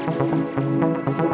フフフフ。